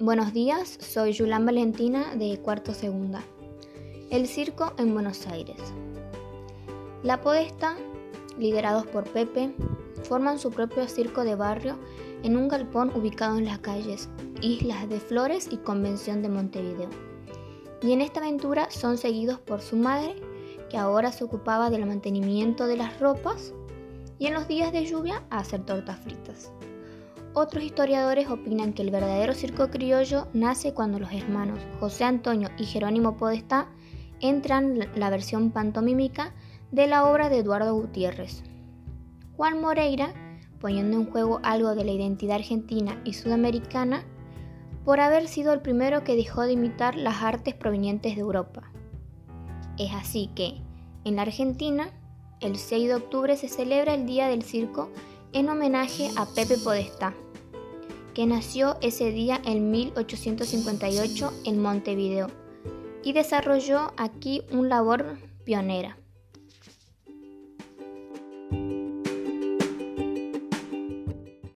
Buenos días, soy Julián Valentina de Cuarto Segunda. El circo en Buenos Aires. La Podesta, liderados por Pepe, forman su propio circo de barrio en un galpón ubicado en las calles Islas de Flores y Convención de Montevideo. Y en esta aventura son seguidos por su madre, que ahora se ocupaba del mantenimiento de las ropas y en los días de lluvia a hacer tortas fritas. Otros historiadores opinan que el verdadero circo criollo nace cuando los hermanos José Antonio y Jerónimo Podestá entran la versión pantomímica de la obra de Eduardo Gutiérrez. Juan Moreira, poniendo en juego algo de la identidad argentina y sudamericana, por haber sido el primero que dejó de imitar las artes provenientes de Europa. Es así que, en la Argentina, el 6 de octubre se celebra el Día del Circo en homenaje a Pepe Podestá que nació ese día en 1858 en Montevideo y desarrolló aquí una labor pionera.